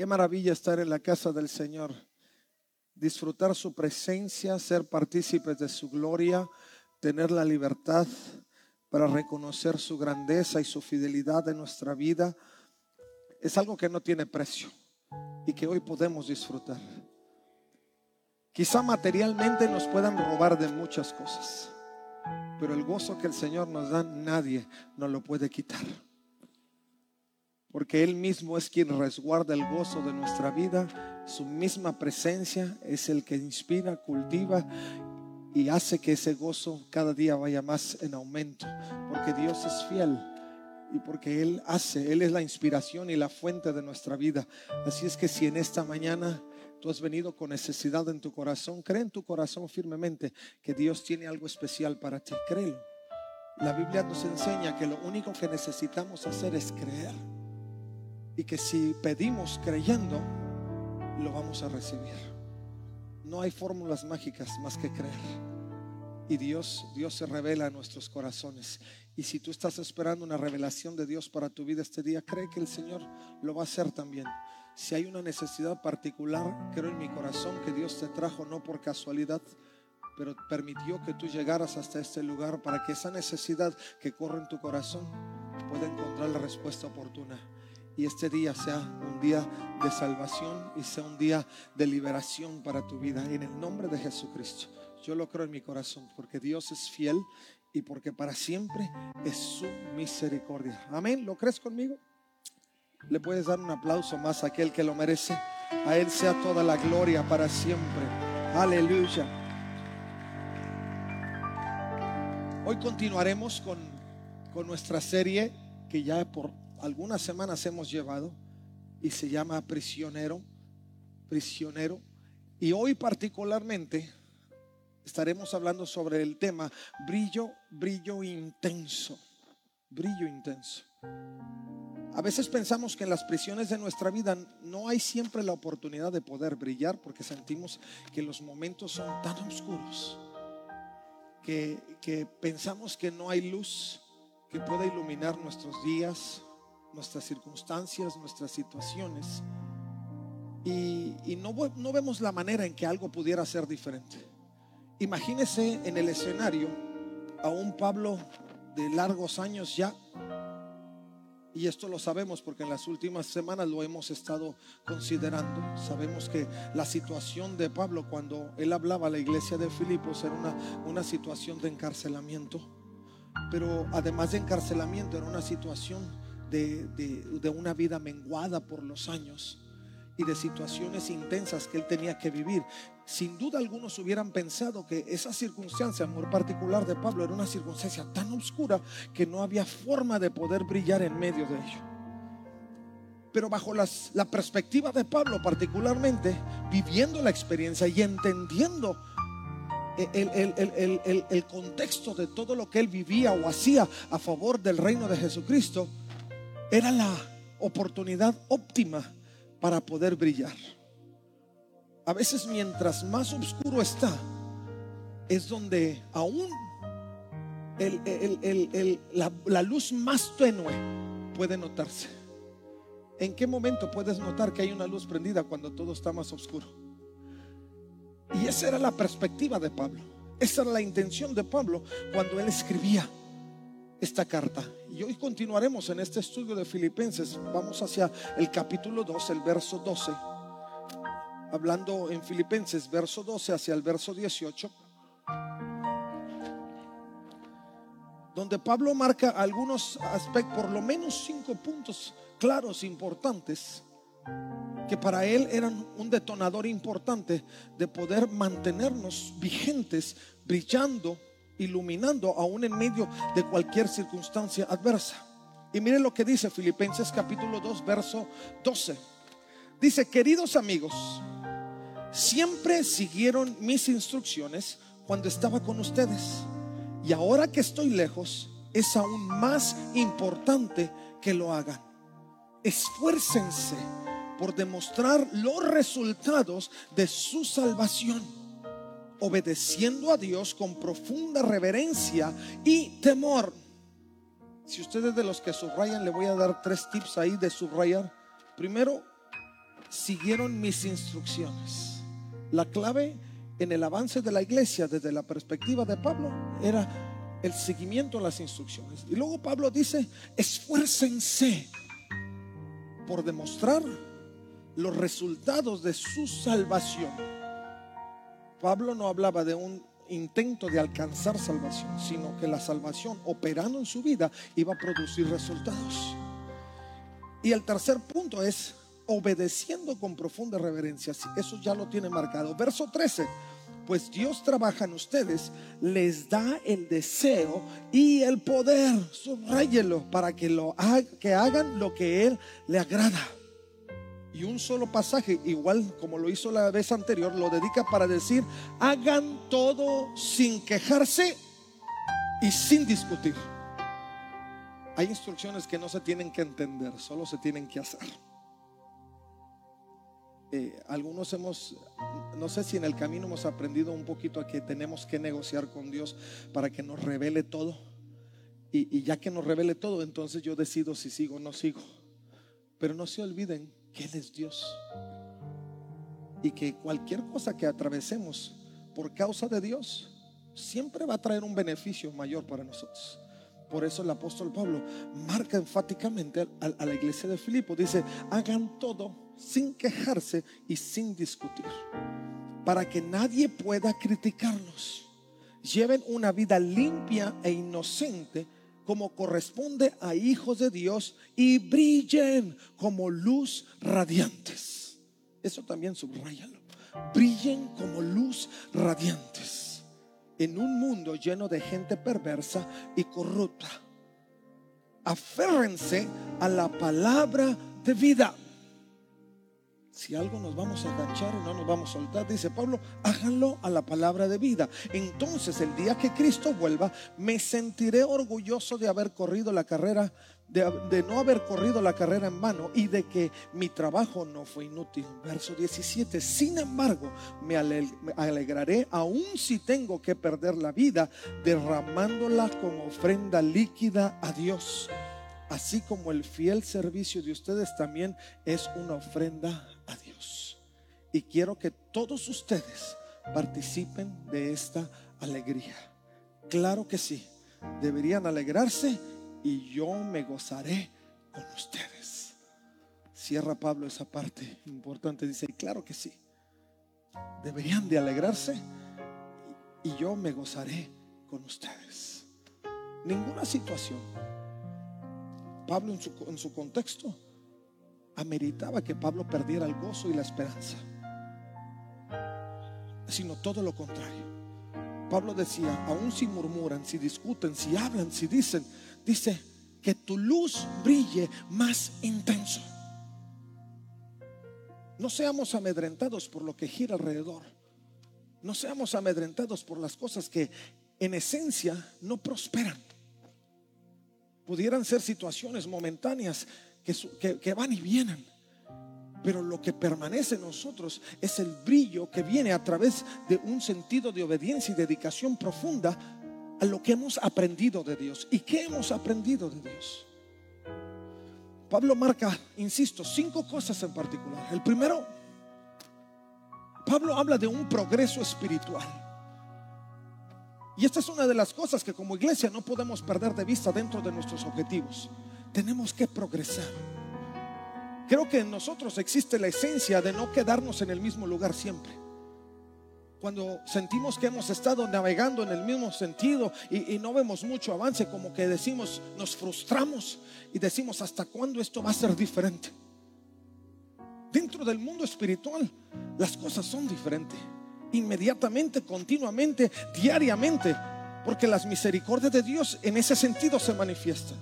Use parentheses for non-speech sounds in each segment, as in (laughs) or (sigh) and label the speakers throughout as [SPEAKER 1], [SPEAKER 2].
[SPEAKER 1] Qué maravilla estar en la casa del Señor, disfrutar su presencia, ser partícipes de su gloria, tener la libertad para reconocer su grandeza y su fidelidad en nuestra vida. Es algo que no tiene precio y que hoy podemos disfrutar. Quizá materialmente nos puedan robar de muchas cosas, pero el gozo que el Señor nos da nadie nos lo puede quitar porque Él mismo es quien resguarda el gozo de nuestra vida. Su misma presencia es el que inspira, cultiva y hace que ese gozo cada día vaya más en aumento, porque Dios es fiel y porque Él hace, Él es la inspiración y la fuente de nuestra vida. Así es que si en esta mañana tú has venido con necesidad en tu corazón, cree en tu corazón firmemente que Dios tiene algo especial para ti, créelo. La Biblia nos enseña que lo único que necesitamos hacer es creer y que si pedimos creyendo, lo vamos a recibir. No hay fórmulas mágicas más que creer. Y Dios, Dios se revela a nuestros corazones. Y si tú estás esperando una revelación de Dios para tu vida este día, cree que el Señor lo va a hacer también. Si hay una necesidad particular, creo en mi corazón que Dios te trajo no por casualidad, pero permitió que tú llegaras hasta este lugar para que esa necesidad que corre en tu corazón pueda encontrar la respuesta oportuna y este día sea un día de salvación y sea un día de liberación para tu vida. En el nombre de Jesucristo. Yo lo creo en mi corazón porque Dios es fiel y porque para siempre es su misericordia. Amén. ¿Lo crees conmigo? Le puedes dar un aplauso más a aquel que lo merece. A Él sea toda la gloria para siempre. Aleluya. Hoy continuaremos con, con nuestra serie que ya por algunas semanas hemos llevado y se llama prisionero, prisionero. Y hoy particularmente estaremos hablando sobre el tema brillo, brillo intenso, brillo intenso. A veces pensamos que en las prisiones de nuestra vida no hay siempre la oportunidad de poder brillar porque sentimos que los momentos son tan oscuros que, que pensamos que no hay luz que pueda iluminar nuestros días, nuestras circunstancias, nuestras situaciones. Y, no, no vemos la manera en que algo pudiera ser diferente. Imagínese en el escenario a un Pablo de largos años ya, y esto lo sabemos porque en las últimas semanas lo hemos estado considerando. Sabemos que la situación de Pablo cuando él hablaba a la iglesia de Filipos era una, una situación de encarcelamiento. Pero además de encarcelamiento era una situación de, una vida menguada por los años y de situaciones intensas que él tenía que vivir. Sin duda algunos hubieran pensado que esa circunstancia muy particular de Pablo era una circunstancia tan oscura que no había forma de poder brillar en medio de ello. Pero bajo la perspectiva de Pablo particularmente, viviendo la experiencia y entendiendo el, el contexto de todo lo que él vivía o hacía a favor del reino de Jesucristo, era la oportunidad óptima para poder brillar. A veces mientras más oscuro está, es donde aún la, luz más tenue puede notarse. ¿En qué momento puedes notar que hay una luz prendida cuando todo está más oscuro? Y esa era la perspectiva de Pablo. Esa era la intención de Pablo cuando él escribía esta carta. Y hoy continuaremos en este estudio de Filipenses. Vamos hacia el capítulo 2, el verso 12. Hablando en Filipenses, verso 12 hacia el verso 18. Donde Pablo marca algunos aspectos, por lo menos cinco puntos claros, importantes, que para él eran un detonador importante de poder mantenernos vigentes, brillando iluminando aún en medio de cualquier circunstancia adversa. Y miren lo que dice Filipenses capítulo 2, verso 12. Dice, queridos amigos, siempre siguieron mis instrucciones cuando estaba con ustedes. Y ahora que estoy lejos, es aún más importante que lo hagan. Esfuércense por demostrar los resultados de su salvación obedeciendo a Dios con profunda reverencia y temor. Si ustedes de los que subrayan, le voy a dar tres tips ahí de subrayar. Primero, siguieron mis instrucciones. La clave en el avance de la iglesia desde la perspectiva de Pablo era el seguimiento a las instrucciones. Y luego Pablo dice, esfuércense por demostrar los resultados de su salvación. Pablo no hablaba de un intento de alcanzar salvación, sino que la salvación operando en su vida iba a producir resultados. Y el tercer punto es obedeciendo con profunda reverencia. Eso ya lo tiene marcado. Verso 13. Pues Dios trabaja en ustedes, les da el deseo y el poder, subrayelo, para que, lo, que hagan lo que Él le agrada. Y un solo pasaje, igual como lo hizo la vez anterior, lo dedica para decir, hagan todo sin quejarse y sin discutir. Hay instrucciones que no se tienen que entender, solo se tienen que hacer. Eh, algunos hemos, no sé si en el camino hemos aprendido un poquito a que tenemos que negociar con Dios para que nos revele todo. Y, y ya que nos revele todo, entonces yo decido si sigo o no sigo. Pero no se olviden que Él es Dios. Y que cualquier cosa que atravesemos por causa de Dios, siempre va a traer un beneficio mayor para nosotros. Por eso el apóstol Pablo marca enfáticamente a, la iglesia de Filipo. Dice, hagan todo sin quejarse y sin discutir. Para que nadie pueda criticarlos. Lleven una vida limpia e inocente como corresponde a hijos de Dios y brillen como luz radiantes. Eso también subrayalo. Brillen como luz radiantes en un mundo lleno de gente perversa y corrupta. Aférrense a la palabra de vida. Si algo nos vamos a agachar y no nos vamos a soltar, dice Pablo, háganlo a la palabra de vida. Entonces el día que Cristo vuelva, me sentiré orgulloso de haber corrido la carrera de, no haber corrido la carrera en vano y de que mi trabajo no fue inútil. Verso 17, sin embargo, me alegraré aun si tengo que perder la vida, derramándola como ofrenda líquida a Dios. Así como el fiel servicio de ustedes también es una ofrenda Dios. Y quiero que todos ustedes participen de esta alegría. Claro que sí, deberían alegrarse y yo me gozaré con ustedes. Cierra Pablo esa parte importante. Dice, claro que sí. Deberían de alegrarse y yo me gozaré con ustedes. Ninguna situación. Pablo en su, en su contexto ameritaba que Pablo perdiera el gozo y la esperanza, sino todo lo contrario. Pablo decía, aun si murmuran, si discuten, si hablan, si dicen, dice, que tu luz brille más intenso. No seamos amedrentados por lo que gira alrededor. No seamos amedrentados por las cosas que en esencia no prosperan. Pudieran ser situaciones momentáneas que, van y vienen. Pero lo que permanece en nosotros es el brillo que viene a través de un sentido de obediencia y dedicación profunda a lo que hemos aprendido de Dios. ¿Y qué hemos aprendido de Dios? Pablo marca, insisto, cinco cosas en particular. El primero, Pablo habla de un progreso espiritual. Y esta es una de las cosas que como iglesia no podemos perder de vista dentro de nuestros objetivos. Tenemos que progresar. Creo que en nosotros existe la esencia de no quedarnos en el mismo lugar siempre cuando sentimos que hemos estado navegando en el mismo sentido y, no vemos mucho avance, como que decimos, nos frustramos y decimos, ¿hasta cuándo esto va a ser diferente? Dentro del mundo espiritual, las cosas son diferentes. Inmediatamente, continuamente, diariamente, porque las misericordias de Dios en ese sentido se manifiestan.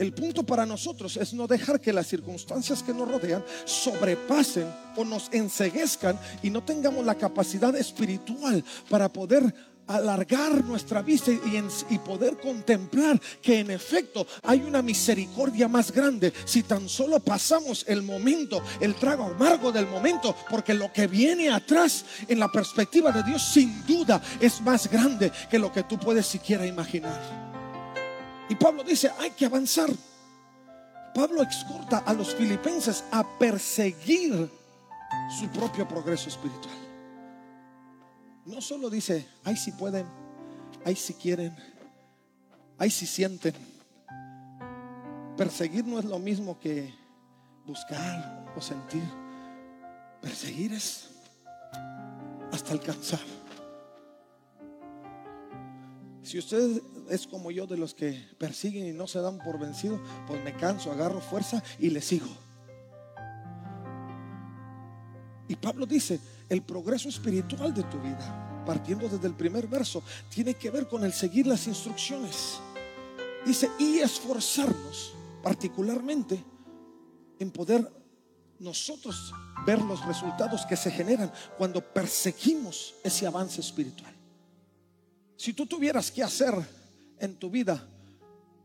[SPEAKER 1] El punto para nosotros es no dejar que las circunstancias que nos rodean sobrepasen o nos enseguezcan y no tengamos la capacidad espiritual para poder alargar nuestra vista y, y, poder contemplar que en efecto hay una misericordia más grande si tan solo pasamos el momento, el trago amargo del momento, porque lo que viene atrás en la perspectiva de Dios sin duda es más grande que lo que tú puedes siquiera imaginar. Y Pablo dice, hay que avanzar. Pablo exhorta a los filipenses a perseguir su propio progreso espiritual. No solo dice, ay si pueden, ay si quieren, ay si sienten. Perseguir no es lo mismo que buscar o sentir. Perseguir es hasta alcanzar. Si usted es como yo de los que persiguen y no se dan por vencido, pues me canso, agarro fuerza y le sigo. Y Pablo dice, el progreso espiritual de tu vida, partiendo desde el primer verso, tiene que ver con el seguir las instrucciones. Dice, y esforzarnos particularmente en poder nosotros ver los resultados que se generan cuando perseguimos ese avance espiritual. Si tú tuvieras que hacer en tu vida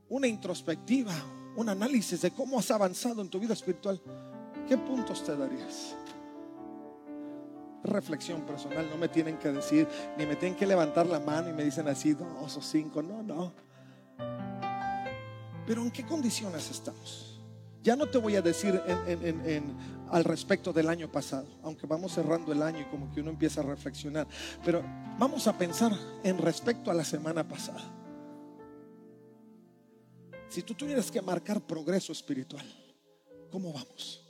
[SPEAKER 1] una introspectiva, un análisis de cómo has avanzado en tu vida espiritual, ¿qué puntos te darías? Reflexión personal, no me tienen que decir, ni me tienen que levantar la mano y me dicen así, dos o cinco, no, no. Pero ¿en qué condiciones estamos? Ya no te voy a decir al respecto del año pasado, aunque vamos cerrando el año y como que uno empieza a reflexionar, pero vamos a pensar en respecto a la semana pasada. Si tú tuvieras que marcar progreso espiritual, ¿cómo vamos?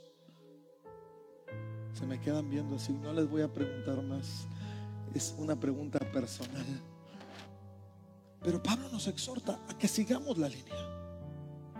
[SPEAKER 1] Se me quedan viendo así, no les voy a preguntar más, es una pregunta personal. Pero Pablo nos exhorta a que sigamos la línea,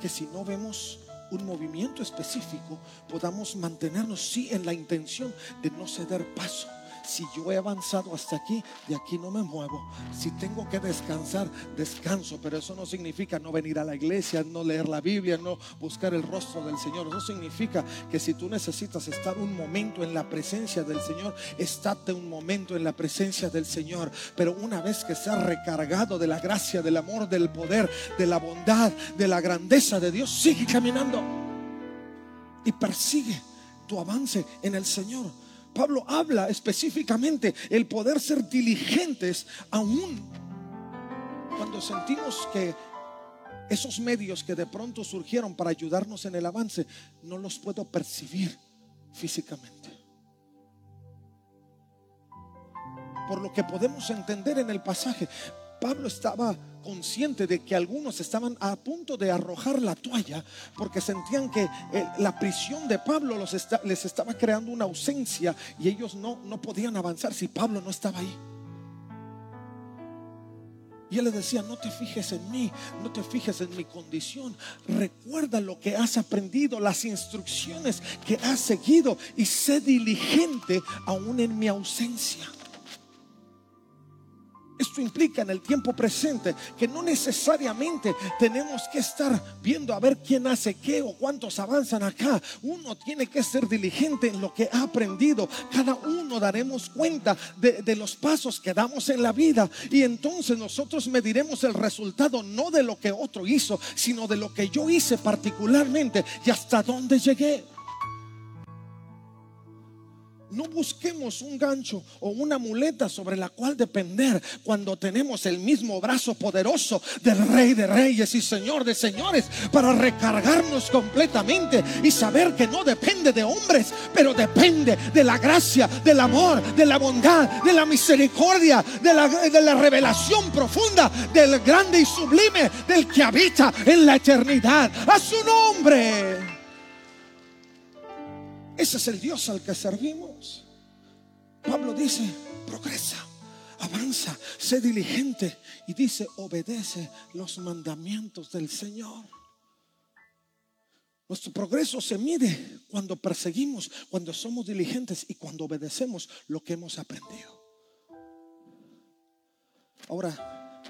[SPEAKER 1] que si no vemos un movimiento específico, podamos mantenernos, sí, en la intención de no ceder paso. Si yo he avanzado hasta aquí, de aquí no me muevo. Si tengo que descansar, descanso. Pero eso no significa no venir a la iglesia, no leer la Biblia, no buscar el rostro del Señor. Eso significa que si tú necesitas estar un momento en la presencia del Señor, estate un momento en la presencia del Señor. Pero una vez que seas recargado de la gracia, del amor, del poder, de la bondad, de la grandeza de Dios, sigue caminando y persigue tu avance en el Señor. Pablo habla específicamente el poder ser diligentes aún cuando sentimos que esos medios que de pronto surgieron para ayudarnos en el avance no los puedo percibir físicamente. Por lo que podemos entender en el pasaje, Pablo estaba consciente de que algunos estaban a punto de arrojar la toalla porque sentían que eh, la prisión de Pablo les estaba creando una ausencia y ellos no, no podían avanzar si Pablo no estaba ahí. Y él les decía, no te fijes en mí, no te fijes en mi condición. Recuerda lo que has aprendido, las instrucciones que has seguido y sé diligente aún en mi ausencia. Esto implica en el tiempo presente que no necesariamente tenemos que estar viendo a ver quién hace qué o cuántos avanzan acá. Uno tiene que ser diligente en lo que ha aprendido. Cada uno daremos cuenta de, los pasos que damos en la vida y entonces nosotros mediremos el resultado no de lo que otro hizo, sino de lo que yo hice particularmente y hasta dónde llegué. No busquemos un gancho o una muleta sobre la cual depender cuando tenemos el mismo brazo poderoso del Rey de Reyes y Señor de Señores para recargarnos completamente y saber que no depende de hombres, pero depende de la gracia, del amor, de la bondad, de la misericordia, de la, de la revelación profunda del grande y sublime, del que habita en la eternidad. A su nombre. Ese es el Dios al que servimos. Pablo dice, progresa, avanza, sé diligente y dice, obedece los mandamientos del Señor. Nuestro progreso se mide cuando perseguimos, cuando somos diligentes y cuando obedecemos lo que hemos aprendido. Ahora,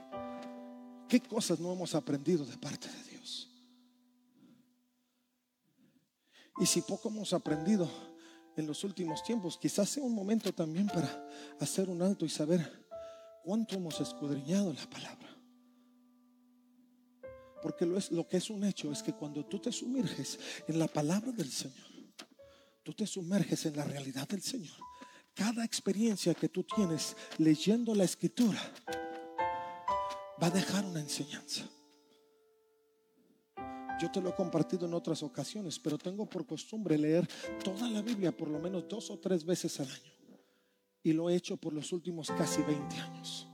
[SPEAKER 1] ¿qué cosas no hemos aprendido de parte de Dios? Y si poco hemos aprendido en los últimos tiempos, quizás sea un momento también para hacer un alto y saber cuánto hemos escudriñado la palabra. Porque lo, es, lo que es un hecho es que cuando tú te sumerges en la palabra del Señor, tú te sumerges en la realidad del Señor. Cada experiencia que tú tienes leyendo la escritura va a dejar una enseñanza. Yo te lo he compartido en otras ocasiones, pero tengo por costumbre leer toda la Biblia por lo menos dos o tres veces al año. Y lo he hecho por los últimos casi 20 años.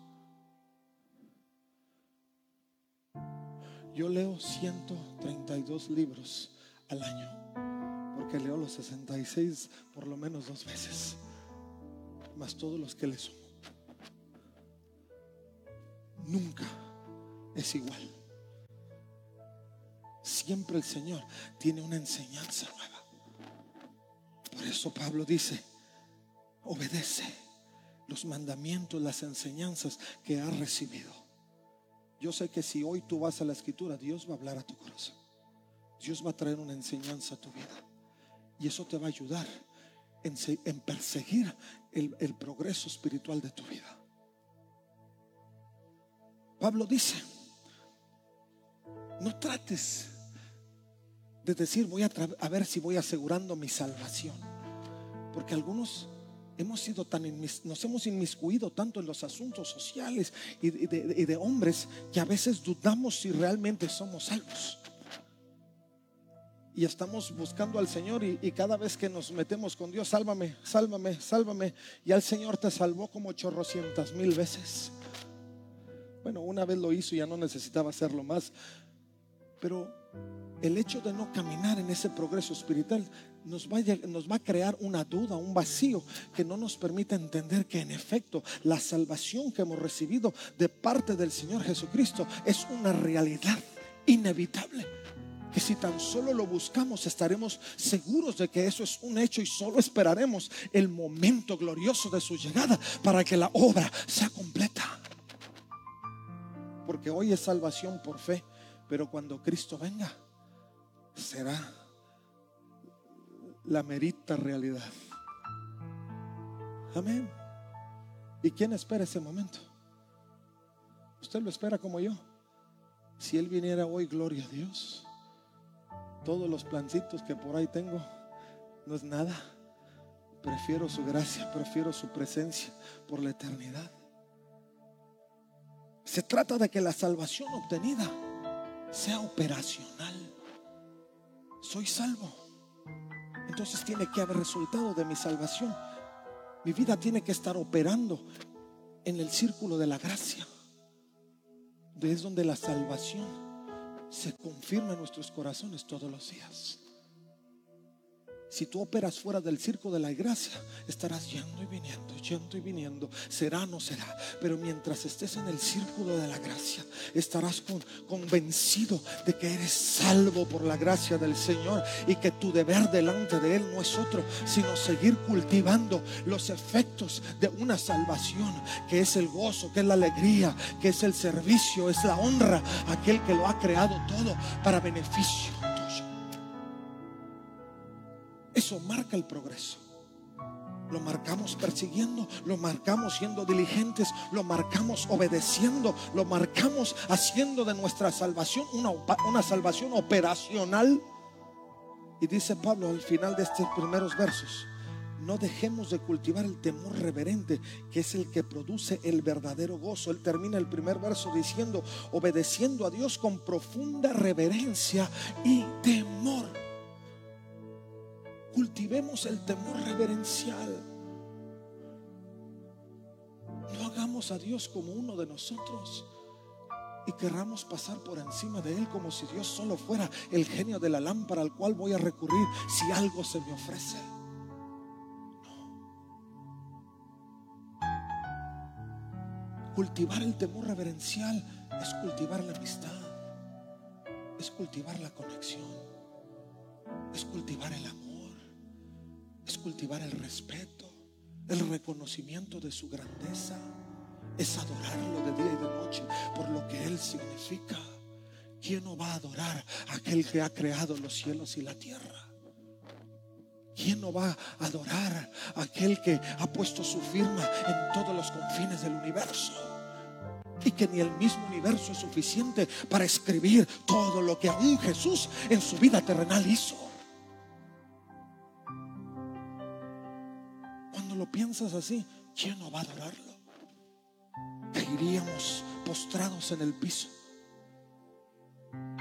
[SPEAKER 1] Yo leo 132 libros al año, porque leo los 66 por lo menos dos veces, más todos los que le sumo. Nunca es igual. Siempre el Señor tiene una enseñanza nueva. Por eso Pablo dice, obedece los mandamientos, las enseñanzas que has recibido. Yo sé que si hoy tú vas a la escritura, Dios va a hablar a tu corazón. Dios va a traer una enseñanza a tu vida. Y eso te va a ayudar en, perseguir el, el progreso espiritual de tu vida. Pablo dice, no trates de decir voy a, ver si voy asegurando mi salvación. Porque algunos hemos sido tan nos hemos inmiscuido tanto en los asuntos sociales y de, hombres que a veces dudamos si realmente somos salvos. Y estamos buscando al Señor y, y, cada vez que nos metemos con Dios, sálvame, sálvame, sálvame. Y al Señor te salvó como chorrocientas mil veces. Bueno, una vez lo hizo y ya no necesitaba hacerlo más. Pero el hecho de no caminar en ese progreso espiritual nos va, a, crear una duda, un vacío que no nos permite entender que en efecto la salvación que hemos recibido de parte del Señor Jesucristo es una realidad inevitable. Que si tan solo lo buscamos estaremos seguros de que eso es un hecho y solo esperaremos el momento glorioso de su llegada para que la obra sea completa. Porque hoy es salvación por fe, pero cuando Cristo venga será la merita realidad. Amén. ¿Y quién espera ese momento? Usted lo espera como yo. Si Él viniera hoy, gloria a Dios. Todos los plancitos que por ahí tengo no es nada. Prefiero su gracia, prefiero su presencia por la eternidad. Se trata de que la salvación obtenida sea operacional. Soy salvo entonces tiene que haber resultado de mi salvación. Mi vida tiene que estar operando en el círculo de la gracia. Es donde la salvación se confirma en nuestros corazones todos los días. Si tú operas fuera del circo de la gracia, estarás yendo y viniendo, yendo y viniendo. Será, no será. Pero mientras estés en el círculo de la gracia, estarás convencido de que eres salvo por la gracia del Señor y que tu deber delante de Él no es otro, sino seguir cultivando los efectos de una salvación, que es el gozo, que es la alegría, que es el servicio, es la honra, aquel que lo ha creado todo para beneficio eso marca el progreso. Lo marcamos persiguiendo, lo marcamos siendo diligentes, lo marcamos obedeciendo, lo marcamos haciendo de nuestra salvación una, una salvación operacional. Y dice Pablo al final de estos primeros versos, no dejemos de cultivar el temor reverente, que es el que produce el verdadero gozo. Él termina el primer verso diciendo, obedeciendo a Dios con profunda reverencia y temor cultivemos el temor reverencial. No hagamos a Dios como uno de nosotros y querramos pasar por encima de Él como si Dios solo fuera el genio de la lámpara al cual voy a recurrir si algo se me ofrece. Cultivar el temor reverencial es cultivar la amistad, es cultivar la conexión, es cultivar el amor cultivar el respeto, el reconocimiento de su grandeza, es adorarlo de día y de noche por lo que Él significa. ¿Quién no va a adorar a aquel que ha creado los cielos y la tierra? ¿Quién no va a adorar a aquel que ha puesto su firma en todos los confines del universo? Y que ni el mismo universo es suficiente para escribir todo lo que aún Jesús en su vida terrenal hizo. Piensas así, ¿quién no va a adorarlo? Caeríamos postrados en el piso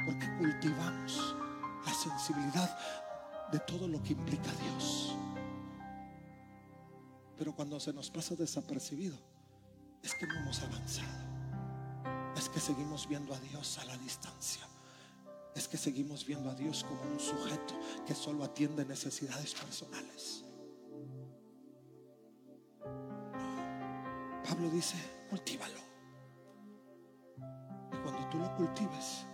[SPEAKER 1] porque cultivamos sensibilidad de todo lo que implica Dios. Pero cuando se nos pasa desapercibido, es que no hemos avanzado. Es que seguimos viendo a Dios a la distancia. Es que seguimos viendo a Dios como un sujeto que solo atiende necesidades personales. Pablo dice, cultívalo. Y cuando tú lo cultives,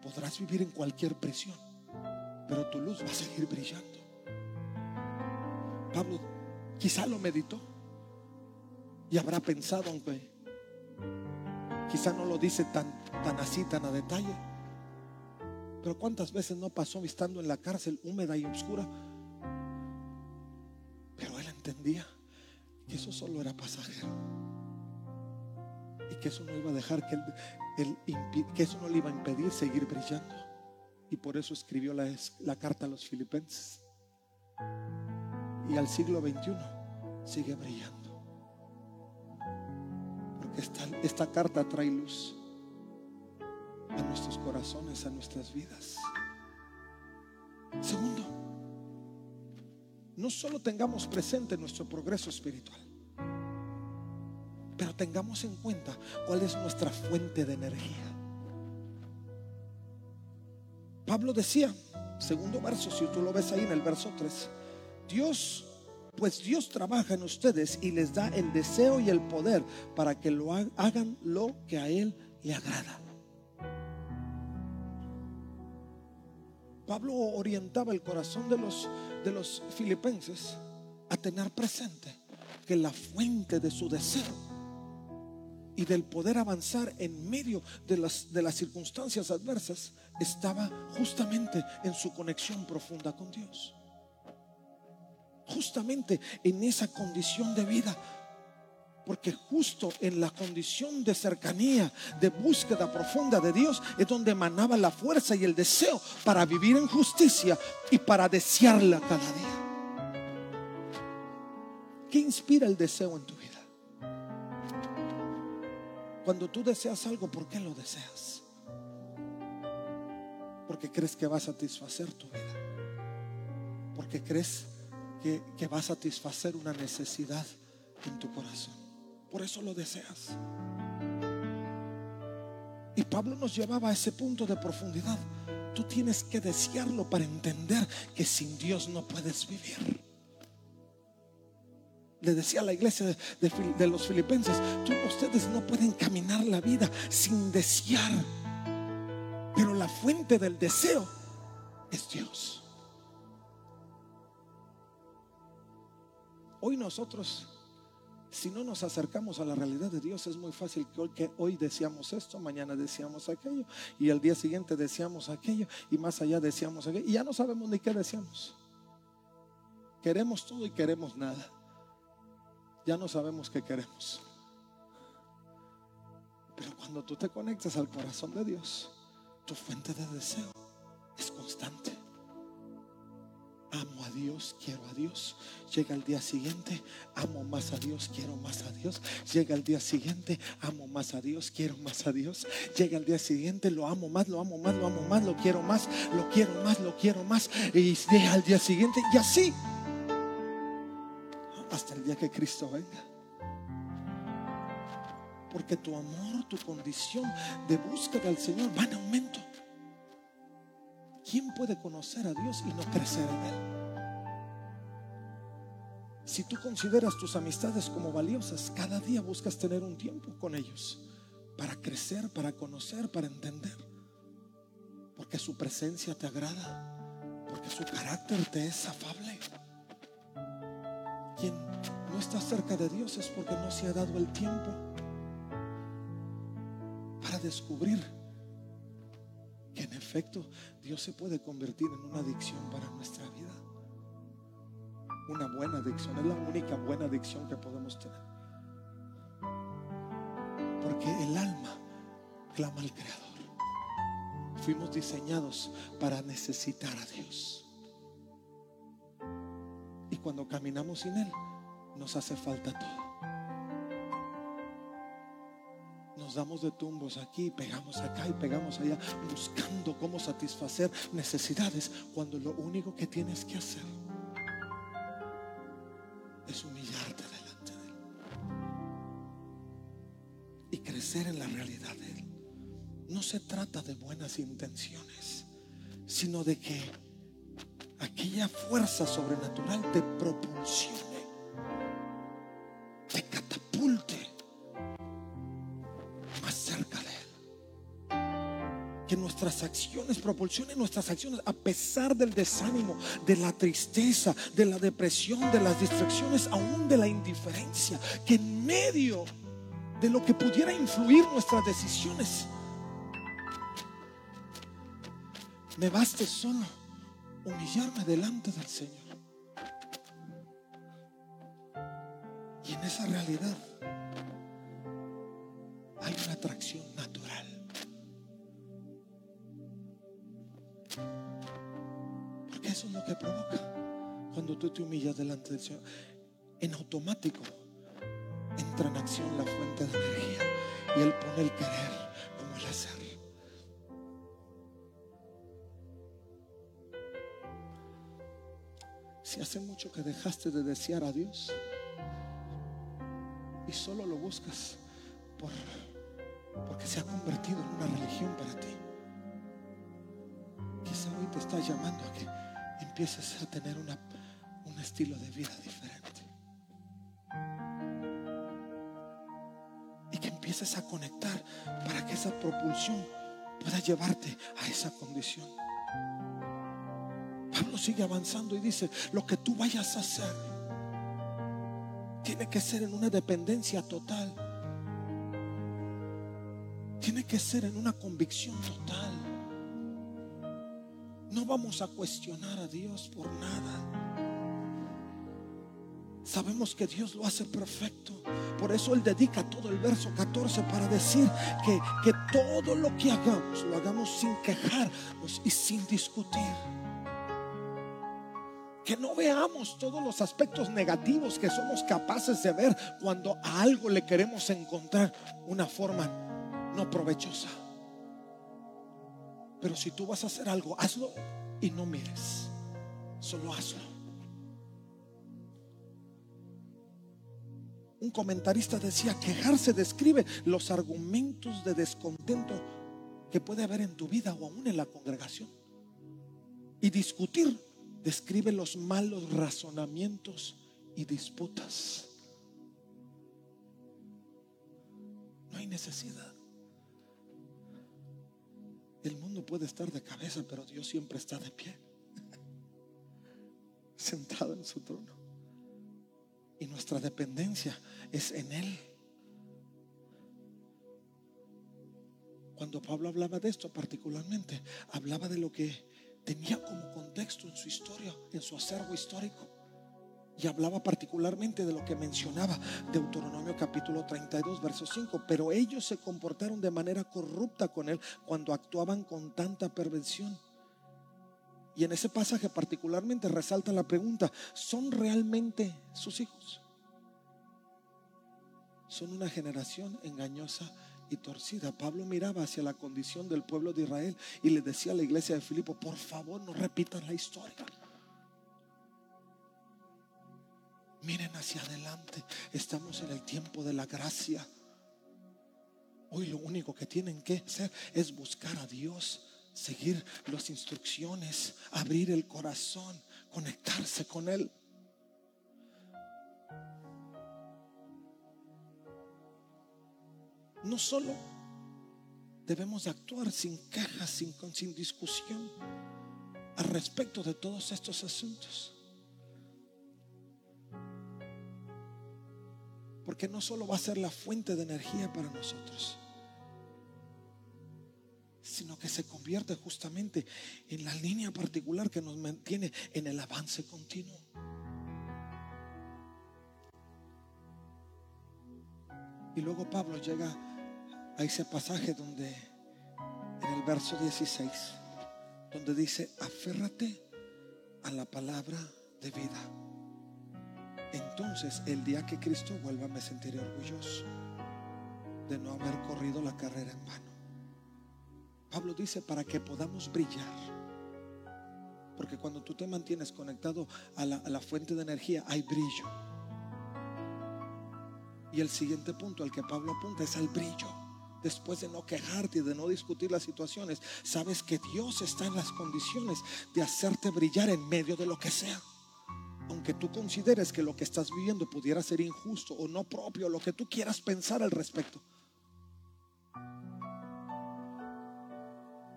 [SPEAKER 1] podrás vivir en cualquier prisión, pero tu luz va a seguir brillando. Pablo quizá lo meditó y habrá pensado, aunque quizá no lo dice tan, tan así, tan a detalle. Pero cuántas veces no pasó estando en la cárcel húmeda y oscura. Pero él entendía que eso solo era pasajero. Que eso no iba a dejar que que eso no le iba a impedir seguir brillando. Y por eso escribió la, carta a los filipenses. Y al siglo XXI sigue brillando. Porque esta, esta carta trae luz a nuestros corazones, a nuestras vidas. Segundo, no solo tengamos presente nuestro progreso espiritual, tengamos en cuenta cuál es nuestra fuente de energía. Pablo decía, segundo verso, si tú lo ves ahí en el verso 3, Dios, pues Dios trabaja en ustedes y les da el deseo y el poder para que lo hagan lo que a Él le agrada. Pablo orientaba el corazón de los, de los filipenses a tener presente que la fuente de su deseo y del poder avanzar en medio de las, de las circunstancias adversas estaba justamente en su conexión profunda con Dios. Justamente en esa condición de vida. Porque justo en la condición de cercanía, de búsqueda profunda de Dios, es donde emanaba la fuerza y el deseo para vivir en justicia y para desearla cada día. ¿Qué inspira el deseo en tu vida? Cuando tú deseas algo, ¿por qué lo deseas? Porque crees que va a satisfacer tu vida. Porque crees que, que va a satisfacer una necesidad en tu corazón. Por eso lo deseas. Y Pablo nos llevaba a ese punto de profundidad. Tú tienes que desearlo para entender que sin Dios no puedes vivir le decía a la iglesia de, los filipenses, ustedes no pueden caminar la vida sin desear. Pero la fuente del deseo es Dios. Hoy nosotros, si no nos acercamos a la realidad de Dios, es muy fácil que hoy, que hoy deseamos esto, mañana deseamos aquello, y el día siguiente deseamos aquello, y más allá deseamos aquello, y ya no sabemos ni qué deseamos. Queremos todo y queremos nada ya no sabemos qué queremos. Pero cuando tú te conectas al corazón de Dios, tu fuente de deseo es constante. Amo a Dios, quiero a Dios. Llega el día siguiente, amo más a Dios, quiero más a Dios. Llega el día siguiente, amo más a Dios, quiero más a Dios. Llega el día siguiente, lo amo más, lo amo más, lo amo más, lo quiero más, lo quiero más, lo quiero más. Y llega el día siguiente y así día que Cristo venga. Porque tu amor, tu condición de búsqueda al Señor va en aumento. ¿Quién puede conocer a Dios y no crecer en Él? Si tú consideras tus amistades como valiosas, cada día buscas tener un tiempo con ellos para crecer, para conocer, para entender. Porque su presencia te agrada, porque su carácter te es afable. Quien no está cerca de Dios es porque no se ha dado el tiempo para descubrir que en efecto Dios se puede convertir en una adicción para nuestra vida. Una buena adicción, es la única buena adicción que podemos tener. Porque el alma clama al Creador. Fuimos diseñados para necesitar a Dios. Y cuando caminamos sin Él, nos hace falta todo. nos damos de tumbos aquí, pegamos acá y pegamos allá, buscando cómo satisfacer necesidades, cuando lo único que tienes que hacer es humillarte delante de Él y crecer en la realidad de Él. No se trata de buenas intenciones, sino de que aquella fuerza sobrenatural te propulsione, nuestras acciones propulsionen nuestras acciones a pesar del desánimo, de la tristeza, de la depresión, de las distracciones, aún de la indiferencia. Que en medio de lo que pudiera influir nuestras decisiones, me baste solo humillarme delante del Señor. Y en esa realidad hay una atracción natural. Porque eso es lo que provoca cuando tú te humillas delante del Señor. En automático entra en acción la fuente de energía y Él pone el querer como el hacer. Si hace mucho que dejaste de desear a Dios y solo lo buscas por, porque se ha convertido en una religión para ti, hoy te está llamando a que empieces a tener una, un estilo de vida diferente. Y que empieces a conectar para que esa propulsión pueda llevarte a esa condición. Pablo sigue avanzando y dice, lo que tú vayas a hacer tiene que ser en una dependencia total. Tiene que ser en una convicción total. No vamos a cuestionar a Dios por nada. Sabemos que Dios lo hace perfecto. Por eso Él dedica todo el verso 14 para decir que, que todo lo que hagamos, lo hagamos sin quejarnos y sin discutir que no veamos todos los aspectos negativos que somos capaces de ver cuando a algo le queremos encontrar una forma no provechosa. Pero si tú vas a hacer algo, hazlo y no mires, solo hazlo. Un comentarista decía, quejarse describe los argumentos de descontento que puede haber en tu vida o aún en la congregación. Y discutir describe los malos razonamientos y disputas. No hay necesidad. Mundo puede estar de cabeza, pero Dios siempre está de pie, (laughs) sentado en su trono. Y nuestra dependencia es en Él. Cuando Pablo hablaba de esto particularmente, hablaba de lo que tenía como contexto en su historia, en su acervo histórico. Y hablaba particularmente de lo que mencionaba Deuteronomio capítulo 32, verso 5. Pero ellos se comportaron de manera corrupta con él cuando actuaban con tanta perversión. Y en ese pasaje particularmente resalta la pregunta, ¿son realmente sus hijos? Son una generación engañosa y torcida. Pablo miraba hacia la condición del pueblo de Israel y le decía a la iglesia de Filipo, por favor no repitan la historia. Miren hacia adelante, estamos en el tiempo de la gracia. Hoy lo único que tienen que hacer es buscar a Dios, seguir las instrucciones, abrir el corazón, conectarse con Él. no solo debemos actuar sin quejas, sin, sin discusión al respecto de todos estos asuntos. Porque no solo va a ser la fuente de energía para nosotros, sino que se convierte justamente en la línea particular que nos mantiene en el avance continuo. Y luego Pablo llega a ese pasaje donde, en el verso 16, donde dice, aférrate a la palabra de vida. Entonces el día que Cristo vuelva me sentiré orgulloso. de no haber corrido la carrera en vano. Pablo dice para que podamos brillar. Porque cuando tú te mantienes conectado a la, fuente de energía, hay brillo. Y el siguiente punto al que Pablo apunta es al brillo. Después de no quejarte y de no discutir las situaciones, sabes que Dios está en las condiciones de hacerte brillar en medio de lo que sea. Aunque tú consideres que lo que estás viviendo pudiera ser injusto o no propio, lo que tú quieras pensar al respecto.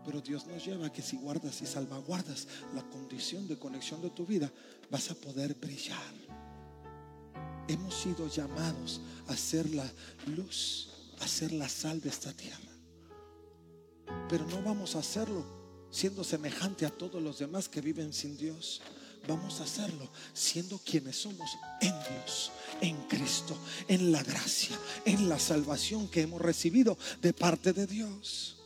[SPEAKER 1] Pero Dios nos lleva a que si guardas y salvaguardas la condición de conexión de tu vida, vas a poder brillar. Hemos sido llamados a ser la luz, a ser la sal de esta tierra. Pero no vamos a hacerlo siendo semejante a todos los demás que viven sin Dios. Vamos a hacerlo siendo quienes somos en Dios, en Cristo, en la gracia, en la salvación que hemos recibido de parte de Dios.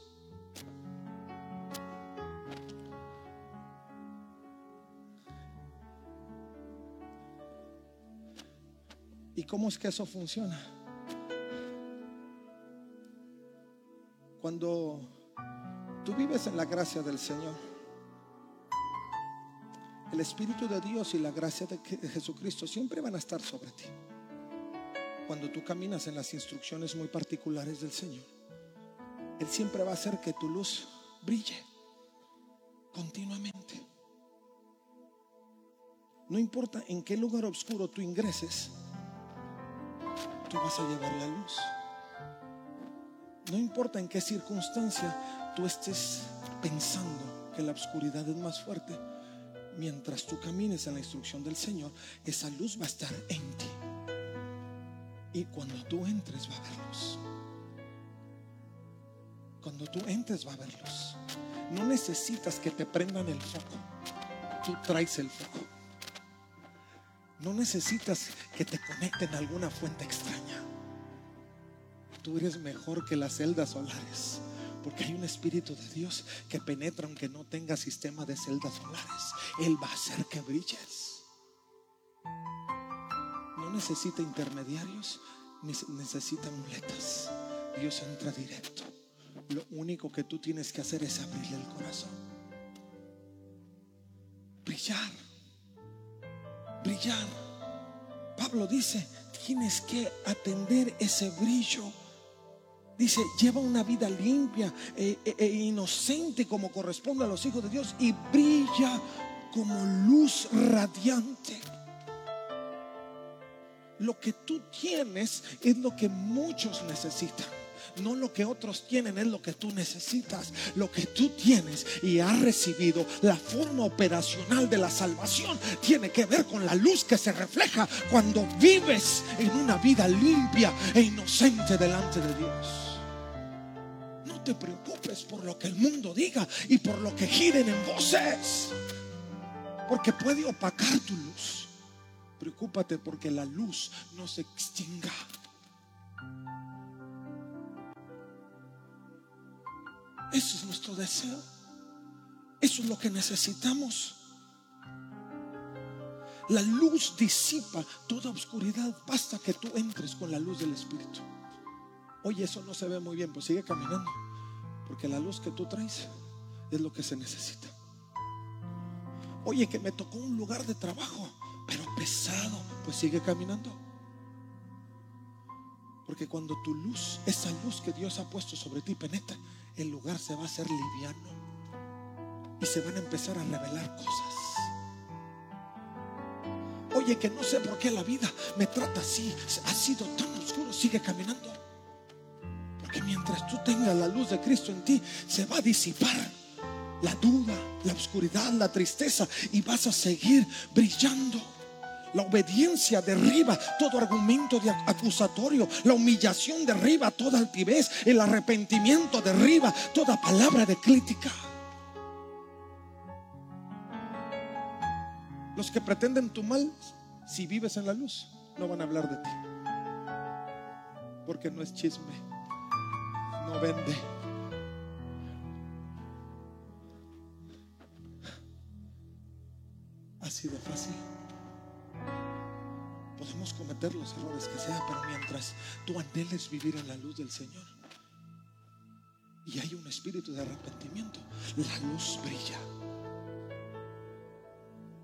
[SPEAKER 1] ¿Y cómo es que eso funciona? Cuando tú vives en la gracia del Señor, el Espíritu de Dios y la gracia de Jesucristo siempre van a estar sobre ti. Cuando tú caminas en las instrucciones muy particulares del Señor, Él siempre va a hacer que tu luz brille continuamente. No importa en qué lugar oscuro tú ingreses, tú vas a llevar la luz. No importa en qué circunstancia tú estés pensando que la oscuridad es más fuerte, mientras tú camines en la instrucción del Señor, esa luz va a estar en ti. Y cuando tú entres va a haber luz. Cuando tú entres va a haber luz. No necesitas que te prendan el foco. Tú traes el foco. No necesitas que te conecten a alguna fuente extraña. Tú eres mejor que las celdas solares. Porque hay un Espíritu de Dios que penetra aunque no tenga sistema de celdas solares. Él va a hacer que brilles. No necesita intermediarios, ni necesita muletas. Dios entra directo. Lo único que tú tienes que hacer es abrirle el corazón. Brillar. Brillar. Pablo dice, tienes que atender ese brillo. Dice, lleva una vida limpia e, e- inocente como corresponde a los hijos de Dios y brilla como luz radiante. Lo que tú tienes es lo que muchos necesitan. No lo que otros tienen es lo que tú necesitas. Lo que tú tienes y has recibido, la forma operacional de la salvación, tiene que ver con la luz que se refleja cuando vives en una vida limpia e inocente delante de Dios. No te preocupes por lo que el mundo diga y por lo que giren en voces, porque puede opacar tu luz. Preocúpate porque la luz no se extinga. Eso es nuestro deseo. Eso es lo que necesitamos. La luz disipa toda oscuridad. Basta que tú entres con la luz del Espíritu. Oye, eso no se ve muy bien, pues sigue caminando. Porque la luz que tú traes es lo que se necesita. Oye, que me tocó un lugar de trabajo, pero pesado, pues sigue caminando. Porque cuando tu luz, esa luz que Dios ha puesto sobre ti penetra, el lugar se va a hacer liviano. Y se van a empezar a revelar cosas. Oye, que no sé por qué la vida me trata así, ha sido tan oscuro, sigue caminando. Porque mientras tú tengas la luz de Cristo en ti, se va a disipar la duda, la oscuridad, la tristeza y vas a seguir brillando. La obediencia derriba todo argumento de acusatorio. La humillación derriba toda altivez. El arrepentimiento derriba toda palabra de crítica. Los que pretenden tu mal, si vives en la luz, no van a hablar de ti. Porque no es chisme. No vende. Así de fácil Podemos cometer los errores que sea, pero mientras tú anheles vivir en la luz del Señor y hay un espíritu de arrepentimiento, la luz brilla.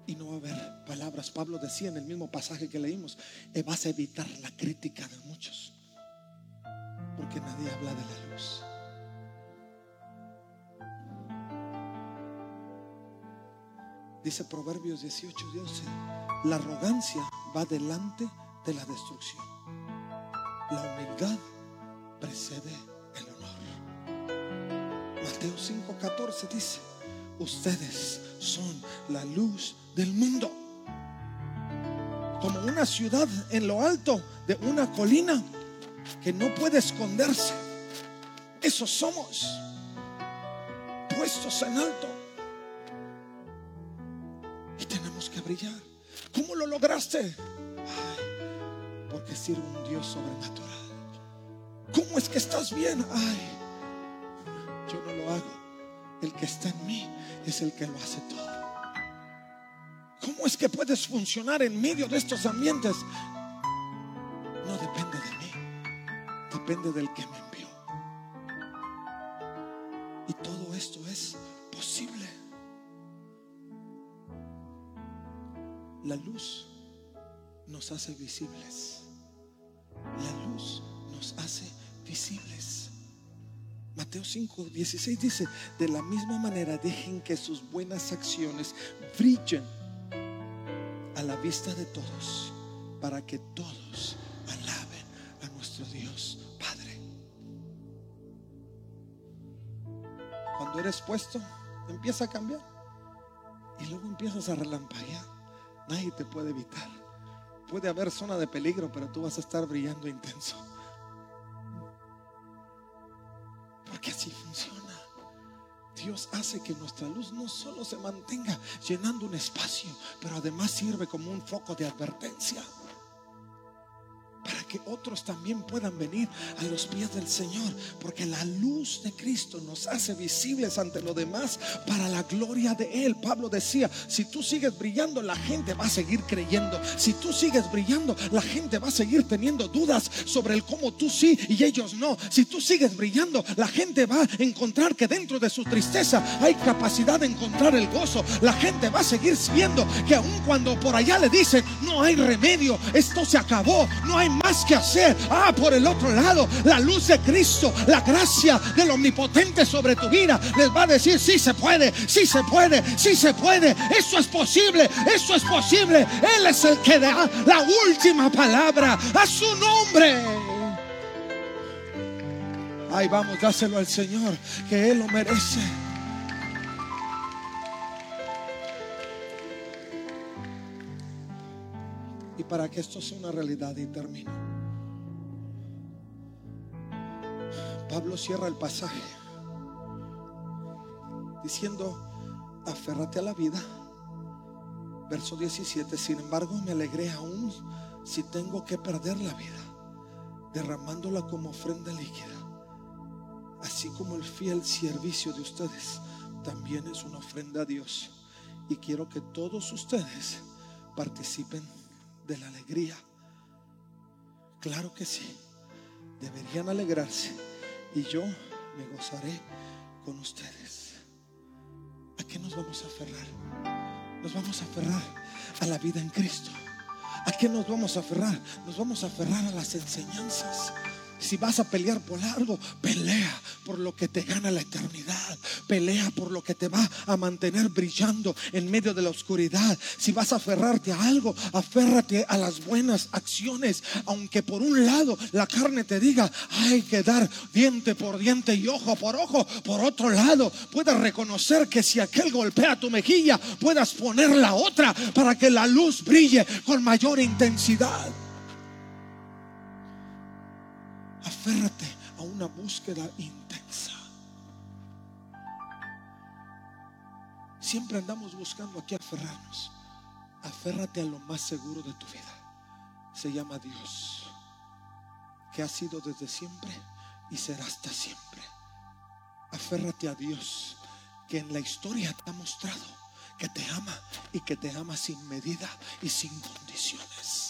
[SPEAKER 1] Y no va a haber palabras. Pablo decía en el mismo pasaje que leímos, eh, vas a evitar la crítica de muchos, porque nadie habla de la luz. Dice Proverbios 18, 12, la arrogancia va delante de la destrucción. La humildad precede el honor. Mateo 5, 14 dice, ustedes son la luz del mundo. Como una ciudad en lo alto de una colina que no puede esconderse. Eso somos, puestos en alto. Y tenemos que brillar. ¿Cómo lo lograste? porque sirve un Dios sobrenatural. ¿Cómo es que estás bien? Ay, yo no lo hago. El que está en mí es el que lo hace todo. ¿Cómo es que puedes funcionar en medio de estos ambientes? No depende de mí, depende del que me hace visibles. La luz nos hace visibles. Mateo 5, 16 dice, de la misma manera dejen que sus buenas acciones brillen a la vista de todos, para que todos alaben a nuestro Dios Padre. Cuando eres puesto, empieza a cambiar y luego empiezas a relampaguear. Nadie te puede evitar. Puede haber zona de peligro, pero tú vas a estar brillando intenso. Porque así funciona. Dios hace que nuestra luz no solo se mantenga llenando un espacio, pero además sirve como un foco de advertencia que otros también puedan venir a los pies del Señor, porque la luz de Cristo nos hace visibles ante lo demás para la gloria de Él. Pablo decía, si tú sigues brillando, la gente va a seguir creyendo. Si tú sigues brillando, la gente va a seguir teniendo dudas sobre el cómo tú sí y ellos no. Si tú sigues brillando, la gente va a encontrar que dentro de su tristeza hay capacidad de encontrar el gozo. La gente va a seguir viendo que aun cuando por allá le dicen, no hay remedio, esto se acabó, no hay más que hacer. Ah, por el otro lado, la luz de Cristo, la gracia del omnipotente sobre tu vida, les va a decir, sí se puede, sí se puede, sí se puede. Eso es posible, eso es posible. Él es el que da la última palabra a su nombre. Ay, vamos, dáselo al Señor, que Él lo merece. Para que esto sea una realidad y termino. Pablo cierra el pasaje diciendo, aférrate a la vida. Verso 17, sin embargo me alegré aún si tengo que perder la vida, derramándola como ofrenda líquida. Así como el fiel servicio de ustedes también es una ofrenda a Dios. Y quiero que todos ustedes participen de la alegría. Claro que sí, deberían alegrarse y yo me gozaré con ustedes. ¿A qué nos vamos a aferrar? Nos vamos a aferrar a la vida en Cristo. ¿A qué nos vamos a aferrar? Nos vamos a aferrar a las enseñanzas. Si vas a pelear por algo, pelea por lo que te gana la eternidad. Pelea por lo que te va a mantener brillando en medio de la oscuridad. Si vas a aferrarte a algo, aférrate a las buenas acciones. Aunque por un lado la carne te diga, hay que dar diente por diente y ojo por ojo. Por otro lado, puedes reconocer que si aquel golpea tu mejilla, puedas poner la otra para que la luz brille con mayor intensidad. Aférrate a una búsqueda intensa. Siempre andamos buscando aquí aferrarnos. Aférrate a lo más seguro de tu vida. Se llama Dios, que ha sido desde siempre y será hasta siempre. Aférrate a Dios, que en la historia te ha mostrado que te ama y que te ama sin medida y sin condiciones.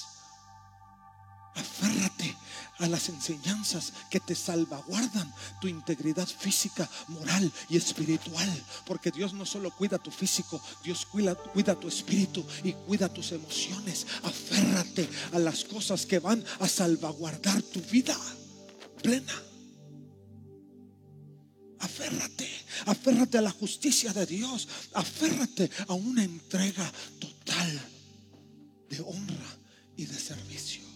[SPEAKER 1] Aférrate a las enseñanzas que te salvaguardan tu integridad física, moral y espiritual. Porque Dios no solo cuida tu físico, Dios cuida, cuida tu espíritu y cuida tus emociones. Aférrate a las cosas que van a salvaguardar tu vida plena. Aférrate, aférrate a la justicia de Dios, aférrate a una entrega total de honra y de servicio.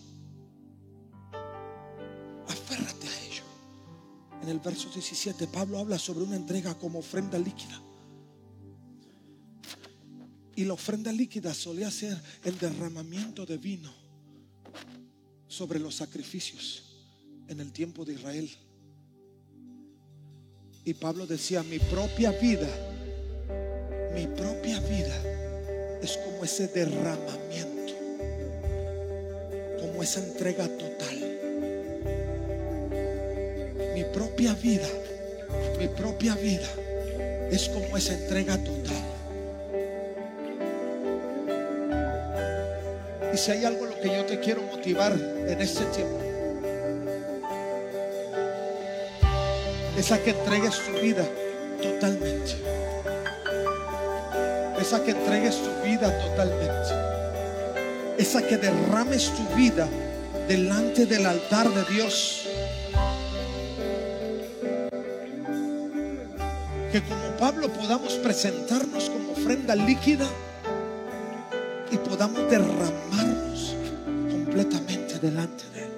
[SPEAKER 1] En el verso 17, Pablo habla sobre una entrega como ofrenda líquida. Y la ofrenda líquida solía ser el derramamiento de vino sobre los sacrificios en el tiempo de Israel. Y Pablo decía, mi propia vida, mi propia vida es como ese derramamiento, como esa entrega total. Propia vida, mi propia vida es como esa entrega total. Y si hay algo lo que yo te quiero motivar en este tiempo, es a que entregues tu vida totalmente. Es a que entregues tu vida totalmente. Es a que derrames tu vida delante del altar de Dios. Que como Pablo podamos presentarnos como ofrenda líquida y podamos derramarnos completamente delante de Él.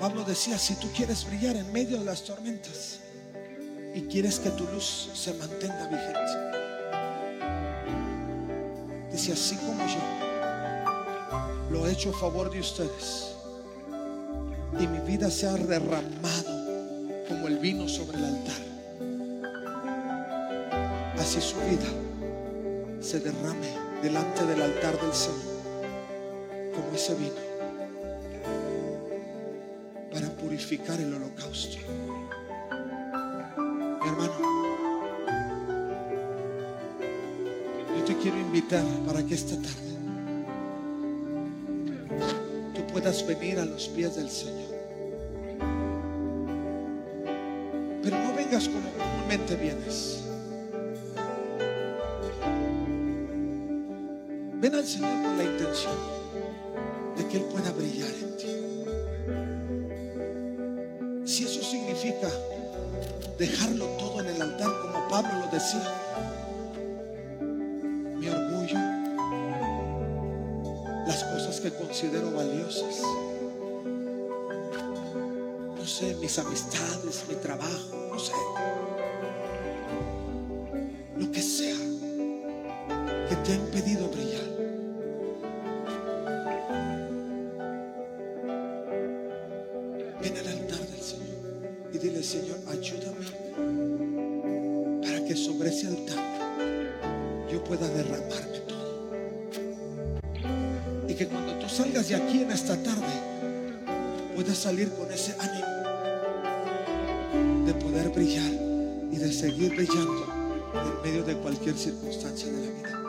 [SPEAKER 1] Pablo decía, si tú quieres brillar en medio de las tormentas y quieres que tu luz se mantenga vigente, dice, así como yo lo he hecho a favor de ustedes y mi vida se ha derramado como el vino sobre el altar, así su vida se derrame delante del altar del Señor como ese vino para purificar el holocausto. Mi hermano, yo te quiero invitar para que esta tarde tú puedas venir a los pies del Señor. Vienes. Ven al Señor con la intención de que Él pueda brillar en ti. Si eso significa dejarlo todo en el altar, como Pablo lo decía, mi orgullo, las cosas que considero valiosas, no sé, mis amistades, mi trabajo, no sé, salgas de aquí en esta tarde, puedas salir con ese ánimo de poder brillar y de seguir brillando en medio de cualquier circunstancia de la vida. ¿Quieres